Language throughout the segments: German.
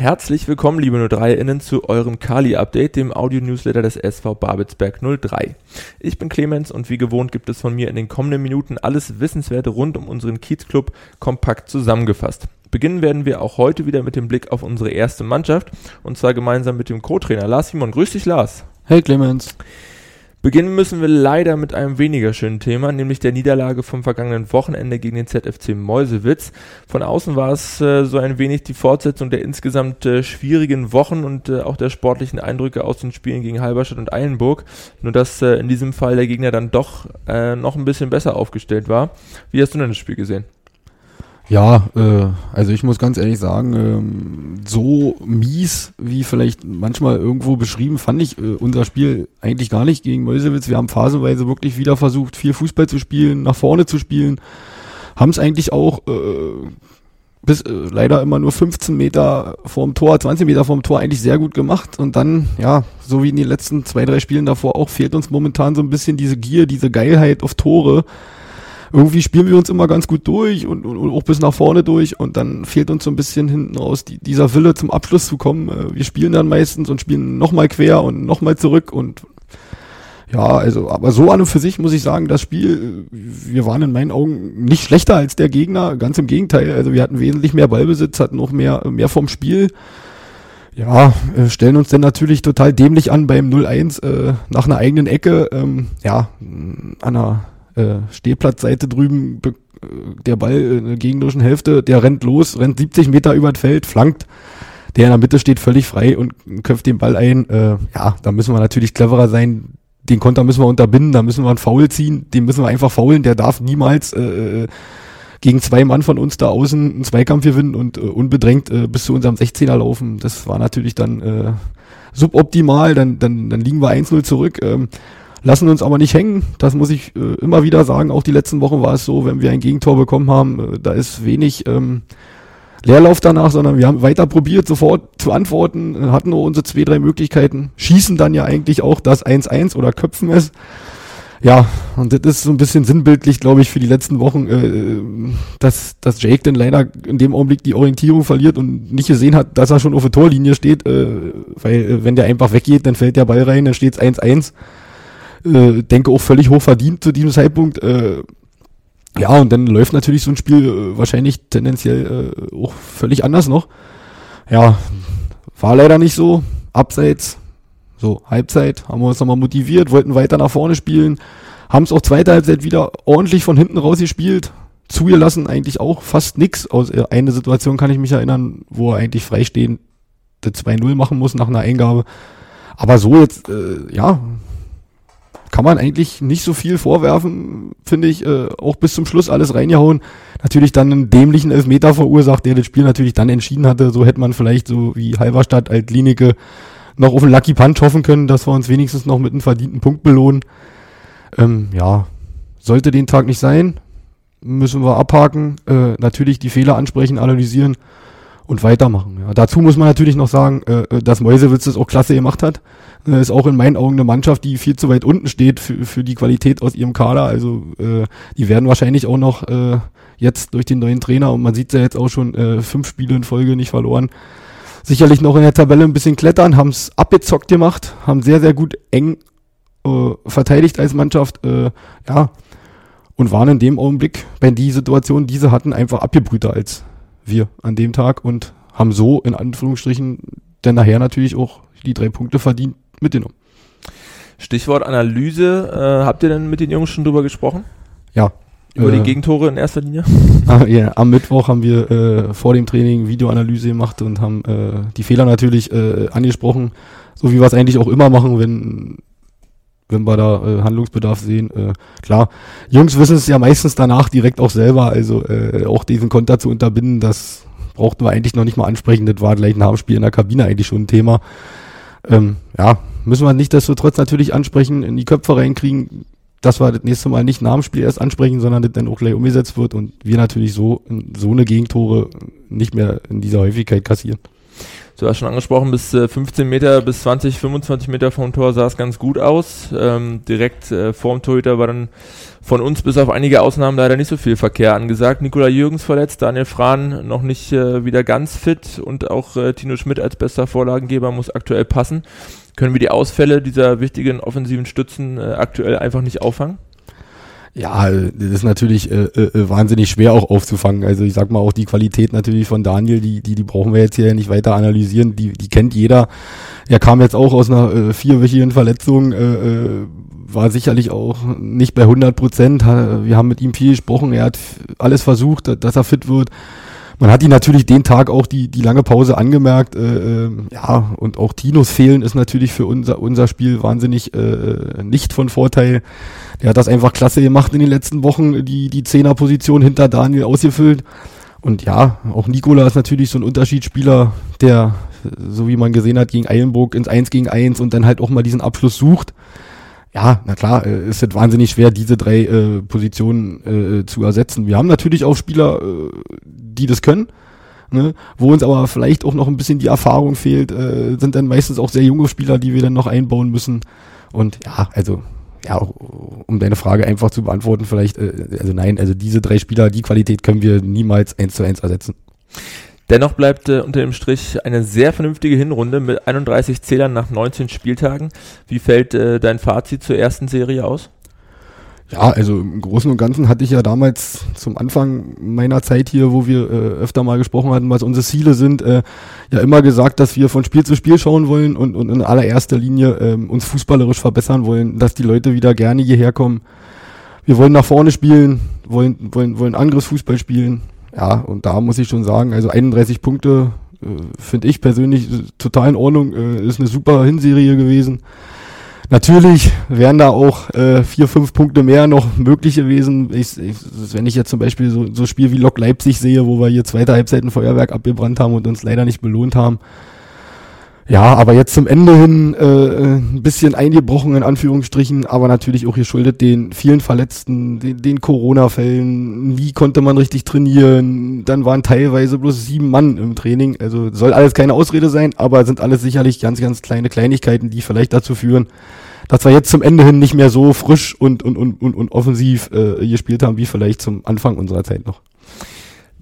Herzlich willkommen, liebe 03-Innen, zu eurem Kali-Update, dem Audio-Newsletter des SV Babelsberg 03. Ich bin Clemens und wie gewohnt gibt es von mir in den kommenden Minuten alles Wissenswerte rund um unseren Kiezclub kompakt zusammengefasst. Beginnen werden wir auch heute wieder mit dem Blick auf unsere erste Mannschaft und zwar gemeinsam mit dem Co-Trainer Lars Simon. Grüß dich, Lars. Hey, Clemens. Beginnen müssen wir leider mit einem weniger schönen Thema, nämlich der Niederlage vom vergangenen Wochenende gegen den ZFC Mäusewitz. Von außen war es äh, so ein wenig die Fortsetzung der insgesamt äh, schwierigen Wochen und äh, auch der sportlichen Eindrücke aus den Spielen gegen Halberstadt und Eilenburg. Nur dass äh, in diesem Fall der Gegner dann doch äh, noch ein bisschen besser aufgestellt war. Wie hast du denn das Spiel gesehen? Ja, äh, also ich muss ganz ehrlich sagen, ähm, so mies wie vielleicht manchmal irgendwo beschrieben, fand ich äh, unser Spiel eigentlich gar nicht gegen Mäusewitz. Wir haben phasenweise wirklich wieder versucht, viel Fußball zu spielen, nach vorne zu spielen, haben es eigentlich auch äh, bis äh, leider immer nur 15 Meter vorm Tor, 20 Meter vorm Tor eigentlich sehr gut gemacht. Und dann, ja, so wie in den letzten zwei, drei Spielen davor auch, fehlt uns momentan so ein bisschen diese Gier, diese Geilheit auf Tore irgendwie spielen wir uns immer ganz gut durch und, und, und, auch bis nach vorne durch und dann fehlt uns so ein bisschen hinten raus die, dieser Wille zum Abschluss zu kommen. Äh, wir spielen dann meistens und spielen nochmal quer und nochmal zurück und ja, also, aber so an und für sich muss ich sagen, das Spiel, wir waren in meinen Augen nicht schlechter als der Gegner, ganz im Gegenteil. Also wir hatten wesentlich mehr Ballbesitz, hatten noch mehr, mehr vom Spiel. Ja, äh, stellen uns dann natürlich total dämlich an beim 0-1 äh, nach einer eigenen Ecke. Ähm, ja, an einer äh, Stehplatzseite drüben, äh, der Ball in der gegnerischen Hälfte, der rennt los, rennt 70 Meter über das Feld, flankt. Der in der Mitte steht völlig frei und köpft den Ball ein. Äh, ja, da müssen wir natürlich cleverer sein. Den Konter müssen wir unterbinden, da müssen wir einen Foul ziehen, den müssen wir einfach faulen. Der darf niemals äh, gegen zwei Mann von uns da außen einen Zweikampf gewinnen und äh, unbedrängt äh, bis zu unserem 16er laufen. Das war natürlich dann äh, suboptimal, dann, dann, dann liegen wir 1-0 zurück. Ähm, lassen uns aber nicht hängen. Das muss ich äh, immer wieder sagen. Auch die letzten Wochen war es so, wenn wir ein Gegentor bekommen haben, äh, da ist wenig ähm, Leerlauf danach, sondern wir haben weiter probiert, sofort zu antworten, äh, hatten nur unsere zwei, drei Möglichkeiten, schießen dann ja eigentlich auch das 1-1 oder köpfen es. Ja, und das ist so ein bisschen sinnbildlich, glaube ich, für die letzten Wochen, äh, dass, dass Jake dann leider in dem Augenblick die Orientierung verliert und nicht gesehen hat, dass er schon auf der Torlinie steht, äh, weil äh, wenn der einfach weggeht, dann fällt der Ball rein, dann steht es 1-1 äh, denke auch völlig hoch verdient zu diesem Zeitpunkt. Äh, ja, und dann läuft natürlich so ein Spiel äh, wahrscheinlich tendenziell äh, auch völlig anders noch. Ja, war leider nicht so. Abseits, so Halbzeit, haben wir uns nochmal motiviert, wollten weiter nach vorne spielen, haben es auch zweite Halbzeit wieder ordentlich von hinten raus gespielt. Zugelassen eigentlich auch fast nix. Aus äh, eine Situation kann ich mich erinnern, wo er eigentlich freistehend 2-0 machen muss nach einer Eingabe. Aber so jetzt, äh, ja, kann man eigentlich nicht so viel vorwerfen, finde ich, äh, auch bis zum Schluss alles reingehauen. Natürlich dann einen dämlichen Elfmeter verursacht, der das Spiel natürlich dann entschieden hatte. So hätte man vielleicht so wie Halberstadt, Altlinike noch auf einen Lucky Punch hoffen können, dass wir uns wenigstens noch mit einem verdienten Punkt belohnen. Ähm, ja, sollte den Tag nicht sein, müssen wir abhaken, äh, natürlich die Fehler ansprechen, analysieren und weitermachen. Ja. Dazu muss man natürlich noch sagen, äh, äh, dass Mäusewitz das auch klasse gemacht hat. Äh, ist auch in meinen Augen eine Mannschaft, die viel zu weit unten steht für, für die Qualität aus ihrem Kader. Also äh, die werden wahrscheinlich auch noch äh, jetzt durch den neuen Trainer, und man sieht ja jetzt auch schon äh, fünf Spiele in Folge nicht verloren, sicherlich noch in der Tabelle ein bisschen klettern, haben es abgezockt gemacht, haben sehr, sehr gut eng äh, verteidigt als Mannschaft. Äh, ja, und waren in dem Augenblick, wenn die Situation, diese hatten, einfach abgebrühter als wir an dem Tag und haben so in Anführungsstrichen dann nachher natürlich auch die drei Punkte verdient mitgenommen. Stichwort Analyse, äh, habt ihr denn mit den Jungs schon drüber gesprochen? Ja. Über äh, die Gegentore in erster Linie? Ah, ja, am Mittwoch haben wir äh, vor dem Training Videoanalyse gemacht und haben äh, die Fehler natürlich äh, angesprochen, so wie wir es eigentlich auch immer machen, wenn wenn wir da äh, Handlungsbedarf sehen. Äh, klar, Jungs wissen es ja meistens danach direkt auch selber, also äh, auch diesen Konter zu unterbinden, das brauchten wir eigentlich noch nicht mal ansprechen, das war gleich nach dem Spiel in der Kabine eigentlich schon ein Thema. Ähm, ja, müssen wir nicht trotz natürlich ansprechen, in die Köpfe reinkriegen, dass wir das nächste Mal nicht nach dem Spiel erst ansprechen, sondern das dann auch gleich umgesetzt wird und wir natürlich so, so eine Gegentore nicht mehr in dieser Häufigkeit kassieren. Du hast schon angesprochen, bis äh, 15 Meter, bis 20, 25 Meter vom Tor sah es ganz gut aus. Ähm, direkt äh, vorm Torhüter war dann von uns bis auf einige Ausnahmen leider nicht so viel Verkehr angesagt. Nikola Jürgens verletzt, Daniel Frahn noch nicht äh, wieder ganz fit und auch äh, Tino Schmidt als bester Vorlagengeber muss aktuell passen. Können wir die Ausfälle dieser wichtigen offensiven Stützen äh, aktuell einfach nicht auffangen? Ja, das ist natürlich äh, äh, wahnsinnig schwer auch aufzufangen. Also ich sag mal auch die Qualität natürlich von Daniel, die die die brauchen wir jetzt hier nicht weiter analysieren. Die die kennt jeder. Er kam jetzt auch aus einer äh, vierwöchigen Verletzung, äh, äh, war sicherlich auch nicht bei 100 Prozent. Wir haben mit ihm viel gesprochen. Er hat alles versucht, dass er fit wird. Man hat ihn natürlich den Tag auch die, die lange Pause angemerkt. Äh, äh, ja, und auch Tinos Fehlen ist natürlich für unser, unser Spiel wahnsinnig äh, nicht von Vorteil. Der hat das einfach klasse gemacht in den letzten Wochen, die, die Zehnerposition hinter Daniel ausgefüllt. Und ja, auch Nikola ist natürlich so ein Unterschiedsspieler, der, so wie man gesehen hat, gegen Eilenburg ins Eins gegen Eins und dann halt auch mal diesen Abschluss sucht ja, na klar, äh, ist es wahnsinnig schwer, diese drei äh, Positionen äh, zu ersetzen. Wir haben natürlich auch Spieler, äh, die das können, ne? wo uns aber vielleicht auch noch ein bisschen die Erfahrung fehlt, äh, sind dann meistens auch sehr junge Spieler, die wir dann noch einbauen müssen. Und ja, also ja, um deine Frage einfach zu beantworten, vielleicht, äh, also nein, also diese drei Spieler, die Qualität können wir niemals eins zu eins ersetzen. Dennoch bleibt äh, unter dem Strich eine sehr vernünftige Hinrunde mit 31 Zählern nach 19 Spieltagen. Wie fällt äh, dein Fazit zur ersten Serie aus? Ja, also im Großen und Ganzen hatte ich ja damals zum Anfang meiner Zeit hier, wo wir äh, öfter mal gesprochen hatten, was unsere Ziele sind, äh, ja immer gesagt, dass wir von Spiel zu Spiel schauen wollen und, und in allererster Linie äh, uns fußballerisch verbessern wollen, dass die Leute wieder gerne hierher kommen. Wir wollen nach vorne spielen, wollen, wollen, wollen Angriffsfußball spielen ja, und da muss ich schon sagen, also 31 Punkte äh, finde ich persönlich total in Ordnung, äh, ist eine super Hinserie gewesen. Natürlich wären da auch äh, vier, fünf Punkte mehr noch möglich gewesen. Ich, ich, wenn ich jetzt zum Beispiel so, so Spiel wie Lok Leipzig sehe, wo wir hier zweite Halbzeit ein Feuerwerk abgebrannt haben und uns leider nicht belohnt haben, ja, aber jetzt zum Ende hin äh, ein bisschen eingebrochen in Anführungsstrichen, aber natürlich auch geschuldet den vielen Verletzten, den, den Corona-Fällen. Wie konnte man richtig trainieren? Dann waren teilweise bloß sieben Mann im Training. Also soll alles keine Ausrede sein, aber sind alles sicherlich ganz, ganz kleine Kleinigkeiten, die vielleicht dazu führen, dass wir jetzt zum Ende hin nicht mehr so frisch und, und, und, und, und offensiv äh, gespielt haben, wie vielleicht zum Anfang unserer Zeit noch.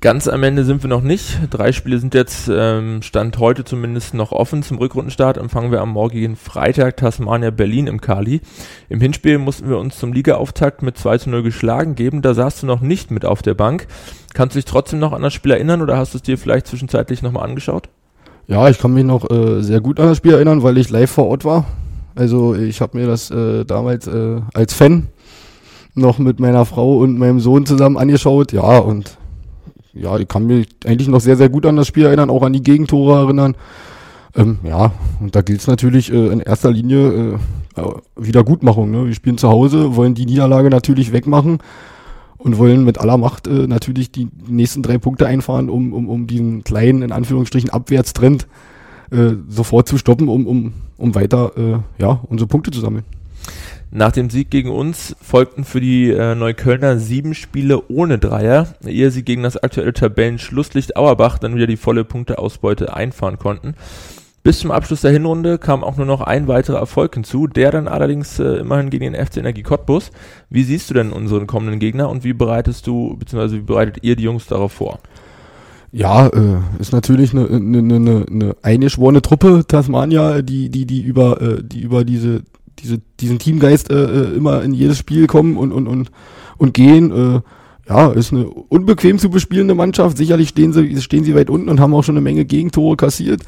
Ganz am Ende sind wir noch nicht. Drei Spiele sind jetzt, ähm, Stand heute zumindest, noch offen zum Rückrundenstart. Empfangen wir am morgigen Freitag Tasmania Berlin im Kali. Im Hinspiel mussten wir uns zum Ligaauftakt mit 2 zu 0 geschlagen geben. Da saßt du noch nicht mit auf der Bank. Kannst du dich trotzdem noch an das Spiel erinnern oder hast du es dir vielleicht zwischenzeitlich nochmal angeschaut? Ja, ich kann mich noch äh, sehr gut an das Spiel erinnern, weil ich live vor Ort war. Also ich habe mir das äh, damals äh, als Fan noch mit meiner Frau und meinem Sohn zusammen angeschaut. Ja, und ja, ich kann mich eigentlich noch sehr, sehr gut an das Spiel erinnern, auch an die Gegentore erinnern. Ähm, ja, und da gilt es natürlich äh, in erster Linie äh, Wiedergutmachung. Ne? Wir spielen zu Hause, wollen die Niederlage natürlich wegmachen und wollen mit aller Macht äh, natürlich die nächsten drei Punkte einfahren, um, um, um diesen kleinen, in Anführungsstrichen, Abwärtstrend äh, sofort zu stoppen, um, um, um weiter äh, ja, unsere Punkte zu sammeln. Nach dem Sieg gegen uns folgten für die äh, Neuköllner sieben Spiele ohne Dreier, ehe sie gegen das aktuelle Tabellenschlusslicht Auerbach dann wieder die volle Punkteausbeute einfahren konnten. Bis zum Abschluss der Hinrunde kam auch nur noch ein weiterer Erfolg hinzu, der dann allerdings äh, immerhin gegen den FC Energie Cottbus. Wie siehst du denn unseren kommenden Gegner und wie bereitest du, beziehungsweise wie bereitet ihr die Jungs darauf vor? Ja, äh, ist natürlich eine, eine, eine, eine eingeschworene Truppe, Tasmania, die, die, die über, äh, die über diese diese, diesen Teamgeist äh, äh, immer in jedes Spiel kommen und, und, und, und gehen. Äh, ja, ist eine unbequem zu bespielende Mannschaft. Sicherlich stehen sie, stehen sie weit unten und haben auch schon eine Menge Gegentore kassiert.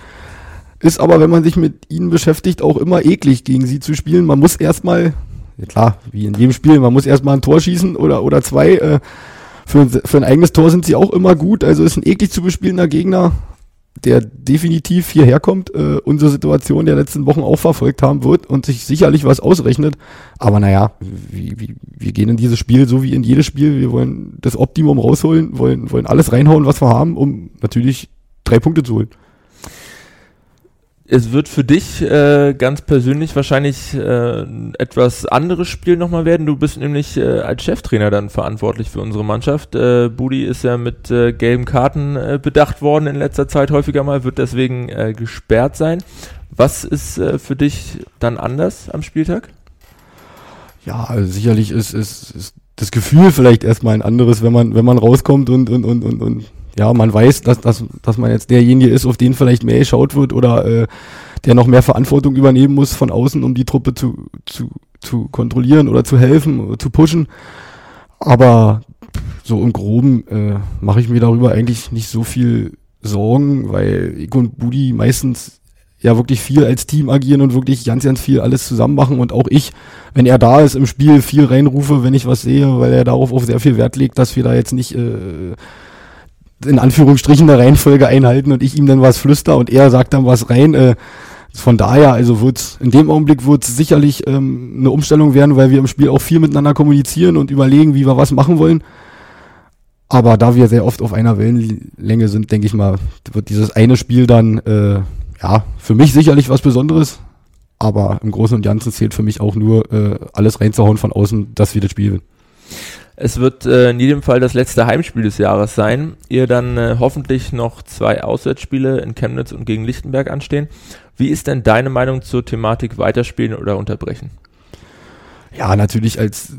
Ist aber, wenn man sich mit ihnen beschäftigt, auch immer eklig gegen sie zu spielen. Man muss erstmal, ja klar, wie in jedem Spiel, man muss erstmal ein Tor schießen oder, oder zwei. Äh, für, für ein eigenes Tor sind sie auch immer gut. Also ist ein eklig zu bespielender Gegner der definitiv hierher kommt, äh, unsere Situation der letzten Wochen auch verfolgt haben wird und sich sicherlich was ausrechnet. Aber naja, wie, wie, wir gehen in dieses Spiel so wie in jedes Spiel. Wir wollen das Optimum rausholen, wollen, wollen alles reinhauen, was wir haben, um natürlich drei Punkte zu holen. Es wird für dich äh, ganz persönlich wahrscheinlich äh, etwas anderes Spiel nochmal werden. Du bist nämlich äh, als Cheftrainer dann verantwortlich für unsere Mannschaft. Äh, Budi ist ja mit äh, gelben Karten äh, bedacht worden in letzter Zeit häufiger mal, wird deswegen äh, gesperrt sein. Was ist äh, für dich dann anders am Spieltag? Ja, also sicherlich ist, ist, ist das Gefühl vielleicht erstmal ein anderes, wenn man, wenn man rauskommt und, und, und, und, und ja, man weiß, dass, dass, dass man jetzt derjenige ist, auf den vielleicht mehr geschaut wird oder äh, der noch mehr Verantwortung übernehmen muss von außen, um die Truppe zu, zu, zu kontrollieren oder zu helfen oder zu pushen. Aber so im Groben äh, mache ich mir darüber eigentlich nicht so viel Sorgen, weil ich und Budi meistens ja wirklich viel als Team agieren und wirklich ganz, ganz viel alles zusammen machen und auch ich, wenn er da ist im Spiel, viel reinrufe, wenn ich was sehe, weil er darauf auch sehr viel Wert legt, dass wir da jetzt nicht äh, in Anführungsstrichen eine Reihenfolge einhalten und ich ihm dann was flüster und er sagt dann was rein. Äh, von daher, also wird's in dem Augenblick wird es sicherlich ähm, eine Umstellung werden, weil wir im Spiel auch viel miteinander kommunizieren und überlegen, wie wir was machen wollen. Aber da wir sehr oft auf einer Wellenlänge sind, denke ich mal, wird dieses eine Spiel dann äh, ja für mich sicherlich was Besonderes. Aber im Großen und Ganzen zählt für mich auch nur äh, alles reinzuhauen von außen, dass wir das spielen. Es wird äh, in jedem Fall das letzte Heimspiel des Jahres sein. Ihr dann äh, hoffentlich noch zwei Auswärtsspiele in Chemnitz und gegen Lichtenberg anstehen. Wie ist denn deine Meinung zur Thematik weiterspielen oder unterbrechen? Ja, natürlich als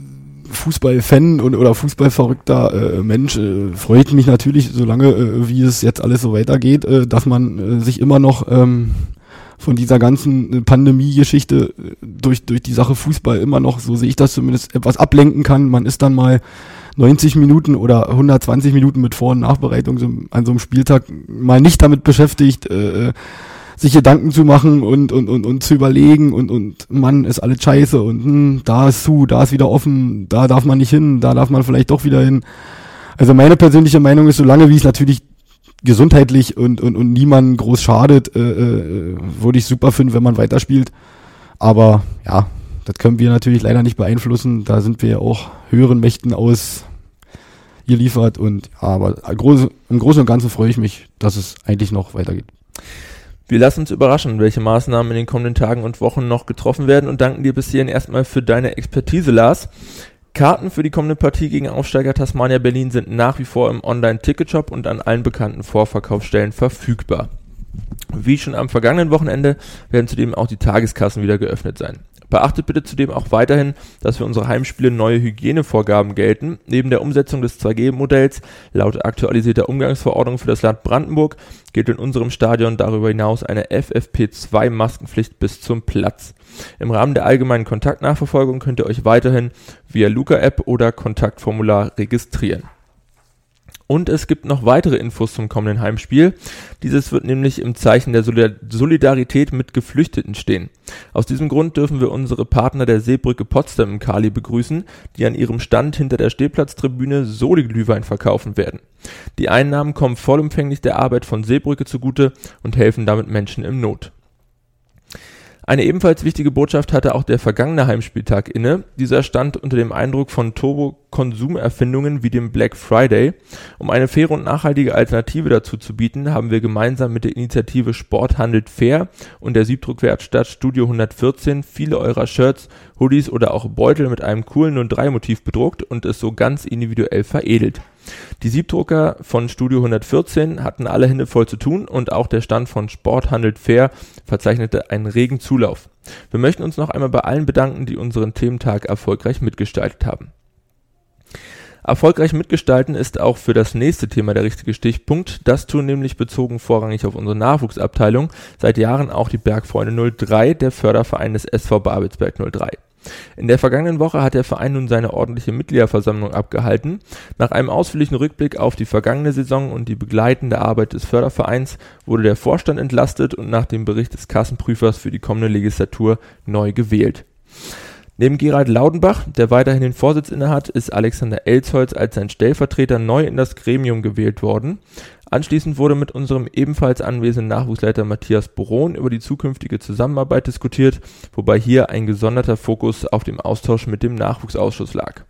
Fußballfan und oder Fußballverrückter äh, Mensch äh, freut mich natürlich, solange äh, wie es jetzt alles so weitergeht, äh, dass man äh, sich immer noch ähm, von dieser ganzen äh, Pandemie-Geschichte äh, durch, durch die Sache Fußball immer noch, so sehe ich das zumindest, etwas ablenken kann. Man ist dann mal 90 Minuten oder 120 Minuten mit Vor- und Nachbereitung so, an so einem Spieltag mal nicht damit beschäftigt, äh, äh, sich Gedanken zu machen und, und, und, und zu überlegen und, und Mann, ist alles scheiße und hm, da ist zu, da ist wieder offen, da darf man nicht hin, da darf man vielleicht doch wieder hin. Also meine persönliche Meinung ist, solange wie es natürlich gesundheitlich und, und, und niemand groß schadet, äh, äh, würde ich super finden, wenn man weiterspielt. Aber ja, das können wir natürlich leider nicht beeinflussen. Da sind wir ja auch höheren Mächten aus geliefert und aber groß, im Großen und Ganzen freue ich mich, dass es eigentlich noch weitergeht. Wir lassen uns überraschen, welche Maßnahmen in den kommenden Tagen und Wochen noch getroffen werden und danken dir bis hierhin erstmal für deine Expertise, Lars. Karten für die kommende Partie gegen Aufsteiger Tasmania Berlin sind nach wie vor im Online-Ticketshop und an allen bekannten Vorverkaufsstellen verfügbar. Wie schon am vergangenen Wochenende werden zudem auch die Tageskassen wieder geöffnet sein. Beachtet bitte zudem auch weiterhin, dass für unsere Heimspiele neue Hygienevorgaben gelten. Neben der Umsetzung des 2G-Modells laut aktualisierter Umgangsverordnung für das Land Brandenburg gilt in unserem Stadion darüber hinaus eine FFP2-Maskenpflicht bis zum Platz. Im Rahmen der allgemeinen Kontaktnachverfolgung könnt ihr euch weiterhin via Luca-App oder Kontaktformular registrieren. Und es gibt noch weitere Infos zum kommenden Heimspiel. Dieses wird nämlich im Zeichen der Solidarität mit Geflüchteten stehen. Aus diesem Grund dürfen wir unsere Partner der Seebrücke Potsdam im Kali begrüßen, die an ihrem Stand hinter der Stehplatztribüne Soli-Glühwein verkaufen werden. Die Einnahmen kommen vollumfänglich der Arbeit von Seebrücke zugute und helfen damit Menschen im Not. Eine ebenfalls wichtige Botschaft hatte auch der vergangene Heimspieltag inne. Dieser stand unter dem Eindruck von Turbo-Konsumerfindungen wie dem Black Friday. Um eine faire und nachhaltige Alternative dazu zu bieten, haben wir gemeinsam mit der Initiative Sport handelt fair und der Siebdruckwerkstatt Studio 114 viele eurer Shirts, Hoodies oder auch Beutel mit einem coolen 03-Motiv bedruckt und es so ganz individuell veredelt. Die Siebdrucker von Studio 114 hatten alle Hände voll zu tun und auch der Stand von Sport handelt fair verzeichnete einen regen Zulauf. Wir möchten uns noch einmal bei allen bedanken, die unseren Thementag erfolgreich mitgestaltet haben. Erfolgreich mitgestalten ist auch für das nächste Thema der richtige Stichpunkt. Das tun nämlich bezogen vorrangig auf unsere Nachwuchsabteilung seit Jahren auch die Bergfreunde 03, der Förderverein des SV Babelsberg 03. In der vergangenen Woche hat der Verein nun seine ordentliche Mitgliederversammlung abgehalten. Nach einem ausführlichen Rückblick auf die vergangene Saison und die begleitende Arbeit des Fördervereins wurde der Vorstand entlastet und nach dem Bericht des Kassenprüfers für die kommende Legislatur neu gewählt. Neben Gerald Laudenbach, der weiterhin den Vorsitz innehat, ist Alexander Elsholz als sein Stellvertreter neu in das Gremium gewählt worden. Anschließend wurde mit unserem ebenfalls anwesenden Nachwuchsleiter Matthias Boron über die zukünftige Zusammenarbeit diskutiert, wobei hier ein gesonderter Fokus auf dem Austausch mit dem Nachwuchsausschuss lag.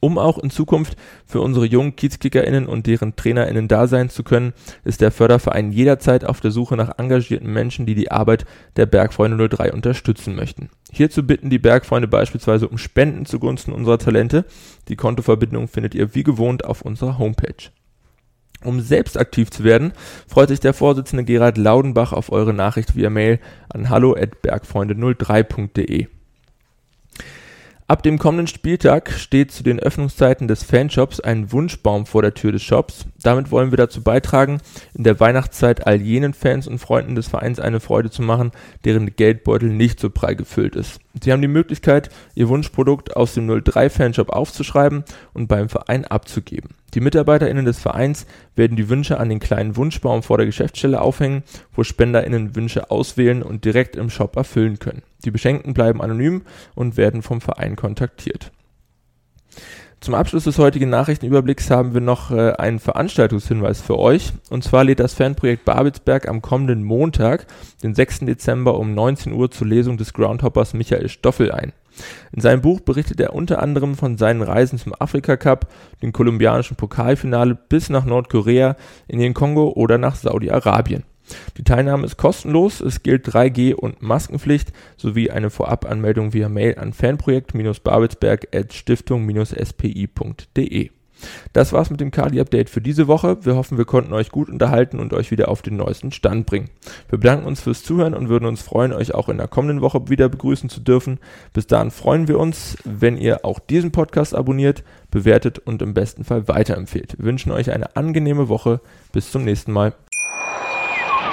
Um auch in Zukunft für unsere jungen KiezkickerInnen und deren TrainerInnen da sein zu können, ist der Förderverein jederzeit auf der Suche nach engagierten Menschen, die die Arbeit der Bergfreunde 03 unterstützen möchten. Hierzu bitten die Bergfreunde beispielsweise um Spenden zugunsten unserer Talente. Die Kontoverbindung findet ihr wie gewohnt auf unserer Homepage. Um selbst aktiv zu werden, freut sich der Vorsitzende Gerhard Laudenbach auf eure Nachricht via Mail an hallo@bergfreunde03.de. Ab dem kommenden Spieltag steht zu den Öffnungszeiten des Fanshops ein Wunschbaum vor der Tür des Shops. Damit wollen wir dazu beitragen, in der Weihnachtszeit all jenen Fans und Freunden des Vereins eine Freude zu machen, deren Geldbeutel nicht so prall gefüllt ist. Sie haben die Möglichkeit, ihr Wunschprodukt aus dem 03 Fanshop aufzuschreiben und beim Verein abzugeben. Die MitarbeiterInnen des Vereins werden die Wünsche an den kleinen Wunschbaum vor der Geschäftsstelle aufhängen, wo SpenderInnen Wünsche auswählen und direkt im Shop erfüllen können. Die Beschenkten bleiben anonym und werden vom Verein kontaktiert. Zum Abschluss des heutigen Nachrichtenüberblicks haben wir noch äh, einen Veranstaltungshinweis für euch. Und zwar lädt das Fanprojekt Babelsberg am kommenden Montag, den 6. Dezember um 19 Uhr zur Lesung des Groundhoppers Michael Stoffel ein. In seinem Buch berichtet er unter anderem von seinen Reisen zum Afrika Cup, dem kolumbianischen Pokalfinale bis nach Nordkorea, in den Kongo oder nach Saudi-Arabien. Die Teilnahme ist kostenlos, es gilt 3G und Maskenpflicht sowie eine Vorabanmeldung via Mail an fanprojekt-babelsberg@stiftung-spi.de. Das war's mit dem Kali-Update für diese Woche. Wir hoffen, wir konnten euch gut unterhalten und euch wieder auf den neuesten Stand bringen. Wir bedanken uns fürs Zuhören und würden uns freuen, euch auch in der kommenden Woche wieder begrüßen zu dürfen. Bis dahin freuen wir uns, wenn ihr auch diesen Podcast abonniert, bewertet und im besten Fall weiterempfehlt. Wir wünschen euch eine angenehme Woche. Bis zum nächsten Mal.